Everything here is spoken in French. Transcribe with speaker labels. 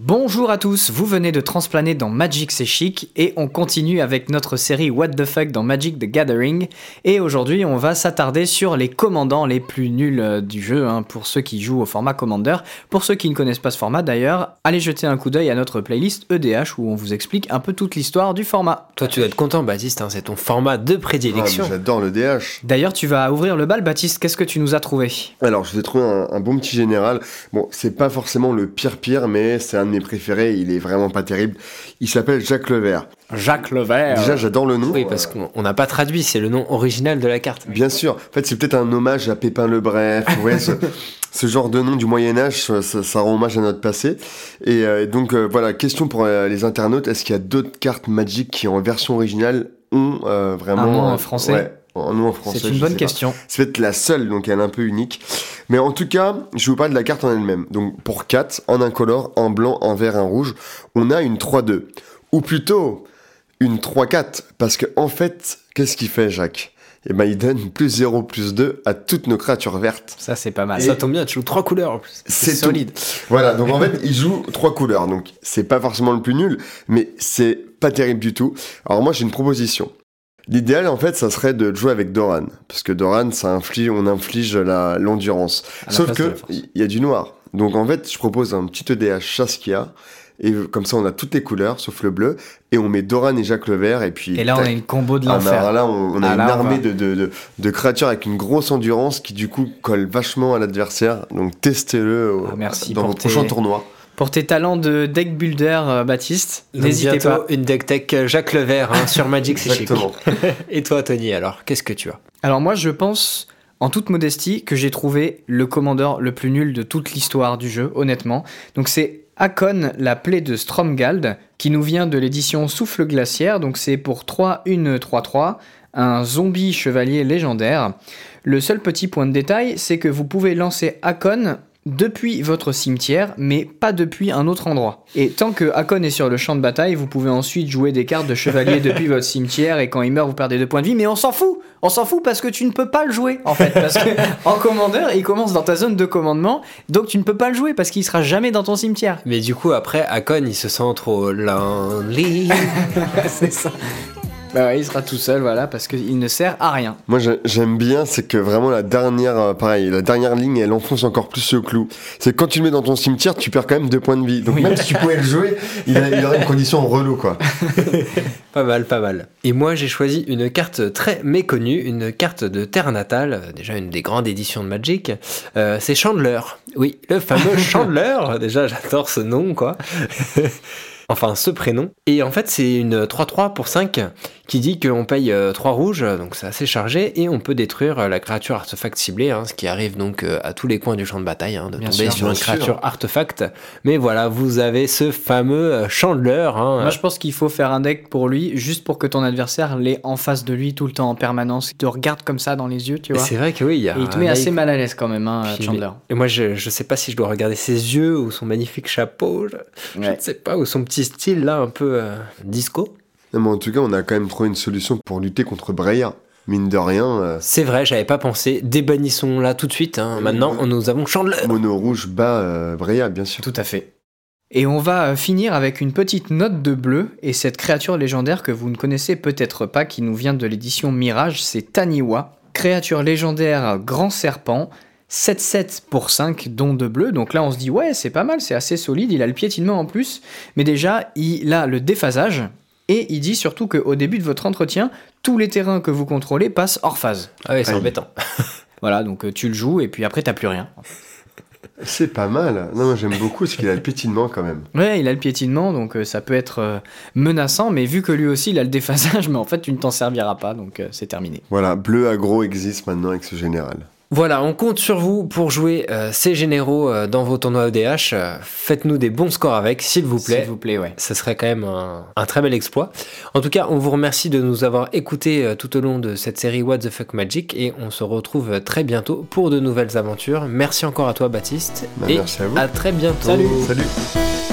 Speaker 1: Bonjour à tous, vous venez de transplaner dans Magic c'est chic et on continue avec notre série What the fuck dans Magic the Gathering et aujourd'hui on va s'attarder sur les commandants les plus nuls euh, du jeu hein, pour ceux qui jouent au format Commander. Pour ceux qui ne connaissent pas ce format d'ailleurs, allez jeter un coup d'œil à notre playlist EDH où on vous explique un peu toute l'histoire du format.
Speaker 2: Toi, tu dois être content, Baptiste, hein, c'est ton format de
Speaker 3: Ah,
Speaker 2: prédilection.
Speaker 3: mais J'adore le DH.
Speaker 1: D'ailleurs tu vas ouvrir le bal Baptiste, qu'est-ce que tu nous as trouvé?
Speaker 3: Alors, je vous ai trouvé un, un bon petit général. Bon, c'est pas forcément le pire pire, mais c'est un de mes préférés. Il est vraiment pas terrible. Il s'appelle Jacques Levert.
Speaker 1: Jacques Levert.
Speaker 3: Déjà, j'adore le nom.
Speaker 2: oui, parce qu'on on n'a pas traduit, c'est le nom original de la carte.
Speaker 3: Bien sûr. En fait, c'est peut-être un hommage à Pépin le Bref. Ouais, ce, ce genre de nom du Moyen Âge, ça, rend hommage à notre passé. Et euh, donc euh, voilà, question pour euh, les internautes est-ce qu'il y a d'autres cartes Magic qui, en version originale, ont euh, vraiment
Speaker 1: Un nom en
Speaker 3: euh,
Speaker 1: français?
Speaker 3: Ouais, un nom en français.
Speaker 1: C'est une bonne question.
Speaker 3: C'est peut-être la seule, donc elle est un peu unique. Mais en tout cas, je vous parle de la carte en elle-même. Donc pour 4, en incolore, en blanc, en vert, en rouge, on a une 3-2. Ou plutôt, une 3-4. Parce que en fait, qu'est-ce qu'il fait, Jacques? Eh ben, il donne plus 0, plus 2 à toutes nos créatures vertes.
Speaker 1: Ça c'est pas mal.
Speaker 2: Ça tombe bien, tu joues trois couleurs en plus.
Speaker 3: C'est tout.
Speaker 1: solide.
Speaker 3: Voilà, donc en fait, il joue trois couleurs. Donc c'est pas forcément le plus nul, mais c'est pas terrible du tout. Alors moi, j'ai une proposition. L'idéal, en fait, ça serait de jouer avec Doran. Parce que Doran, ça inflige, on inflige la- l'endurance. Sauf que, il y a du noir. Donc en fait, je propose un petit EDH Chaskia. Et comme ça, on a toutes les couleurs, sauf le bleu. Et on met Doran et Jacques Levert. Et puis.
Speaker 1: Et là on a une combo de
Speaker 3: Ah, bah,
Speaker 1: l'enfer.
Speaker 3: alors là, on, on a
Speaker 1: Ah,
Speaker 3: une
Speaker 1: là,
Speaker 3: armée
Speaker 1: va.
Speaker 3: de, de, de, de créatures avec une grosse endurance qui, du coup, colle vachement à l'adversaire. Donc, testez-le
Speaker 1: Ah,
Speaker 3: dans
Speaker 1: pour
Speaker 3: vos
Speaker 1: tes-
Speaker 3: prochains tournois.
Speaker 1: Pour tes talents de deck builder, euh, Baptiste, n'hésitez
Speaker 2: bientôt,
Speaker 1: pas.
Speaker 2: une deck tech euh, Jacques Levert hein, sur Magic, c'est chic.
Speaker 3: Exactement.
Speaker 2: Et toi, Tony, alors, qu'est-ce que tu as?
Speaker 1: Alors moi, je pense, en toute modestie, que j'ai trouvé le commandeur le plus nul de toute l'histoire du jeu, honnêtement. Donc c'est Akon, la plaie de Stromgald, qui nous vient de l'édition Souffle Glaciaire. Donc c'est pour 3, 1, 3, 3, un zombie chevalier légendaire. Le seul petit point de détail, c'est que vous pouvez lancer Akon depuis votre cimetière, mais pas depuis un autre endroit. Et tant que Akon est sur le champ de bataille, vous pouvez ensuite jouer des cartes de chevalier depuis votre cimetière, et quand il meurt, vous perdez deux points de vie, mais on s'en fout On s'en fout parce que tu ne peux pas le jouer, en fait. Parce que en commandeur, il commence dans ta zone de commandement, donc tu ne peux pas le jouer parce qu'il sera jamais dans ton cimetière.
Speaker 2: Mais du coup, après, Akon, il se sent trop lonely.
Speaker 1: C'est ça. Bah ouais, il sera tout seul, voilà, parce qu'il ne sert à rien.
Speaker 3: Moi, j'ai- j'aime bien, c'est que vraiment la dernière, euh, pareil, la dernière ligne, elle enfonce encore plus le clou. C'est quand tu le mets dans ton cimetière, tu perds quand même deux points de vie. Donc
Speaker 1: Oui.
Speaker 3: même si tu pouvais le jouer, il, a- il aurait une condition relou, quoi.
Speaker 2: Pas mal, pas mal. Et moi, j'ai choisi une carte très méconnue, une carte de Terre Natale, euh, déjà une des grandes éditions de Magic. Euh, c'est Chandler. Oui, le fameux Chandler. Déjà, j'adore ce nom, quoi. Enfin, ce prénom. Et en fait, c'est une 3-3 pour 5 qui dit qu'on paye 3 rouges, donc c'est assez chargé, et on peut détruire euh, la créature artefact ciblée, hein, ce qui arrive donc euh, à tous les coins du champ de bataille, hein, de
Speaker 1: Bien
Speaker 2: tomber
Speaker 1: sûr,
Speaker 2: sur une
Speaker 3: sûr.
Speaker 2: créature artefact. Mais voilà, vous avez ce fameux euh, Chandler. Hein,
Speaker 1: Moi, je pense qu'il faut faire un deck pour lui, juste pour que ton adversaire l'ait en face de lui tout le temps en permanence. Il te regarde comme ça dans les yeux, tu vois.
Speaker 2: C'est vrai que oui, il y a
Speaker 1: Et il te met assez mal à l'aise quand même, Chandler.
Speaker 2: Et moi, je, je sais pas si je dois regarder ses yeux ou son magnifique chapeau. Je, je ne sais pas, ou son petit style là, un peu euh, disco.
Speaker 3: Non, mais en tout cas, on a quand même trouvé une solution pour lutter contre Breya. Mine de rien, euh,
Speaker 2: C'est vrai, j'avais pas pensé. Débannissons là tout de suite. hein. Maintenant, nous avons Chandler.
Speaker 3: mono rouge bat euh, Breya, bien sûr.
Speaker 1: Tout à fait. Et on va euh, finir avec une petite note de bleu, et cette créature légendaire que vous ne connaissez peut-être pas, qui nous vient de l'édition Mirage, c'est Taniwa. Créature légendaire grand serpent, 7-7 pour 5, dons de bleu. Donc là, on se dit, ouais, c'est pas mal, c'est assez solide, il a le piétinement en plus. Mais déjà, il a le déphasage, et il dit surtout qu'au début de votre entretien, tous les terrains que vous contrôlez passent hors phase.
Speaker 2: Ah ouais, c'est embêtant.
Speaker 1: Voilà, donc euh, tu le joues, et puis après, t'as plus rien.
Speaker 3: C'est pas mal. Non, moi j'aime beaucoup parce qu'il a le pétinement quand même.
Speaker 1: Ouais, il a le piétinement, donc euh, ça peut être euh, menaçant, mais vu que lui aussi il a le déphasage, mais en fait tu ne t'en serviras pas, donc euh, c'est terminé.
Speaker 3: Voilà, bleu agro existe maintenant avec ce général.
Speaker 2: Voilà, on compte sur vous pour jouer euh, ces généraux euh, dans vos tournois EDH. Euh, Faites-nous des bons scores avec, s'il vous plaît.
Speaker 1: S'il vous plaît, ouais.
Speaker 2: Ce serait quand même un, un très bel exploit. En tout cas, on vous remercie de nous avoir écoutés euh, tout au long de cette série What the Fuck Magic et on se retrouve très bientôt pour de nouvelles aventures. Merci encore à toi, Baptiste.
Speaker 3: Bah,
Speaker 2: et
Speaker 3: merci à vous.
Speaker 2: à très bientôt.
Speaker 1: Salut.
Speaker 3: Salut.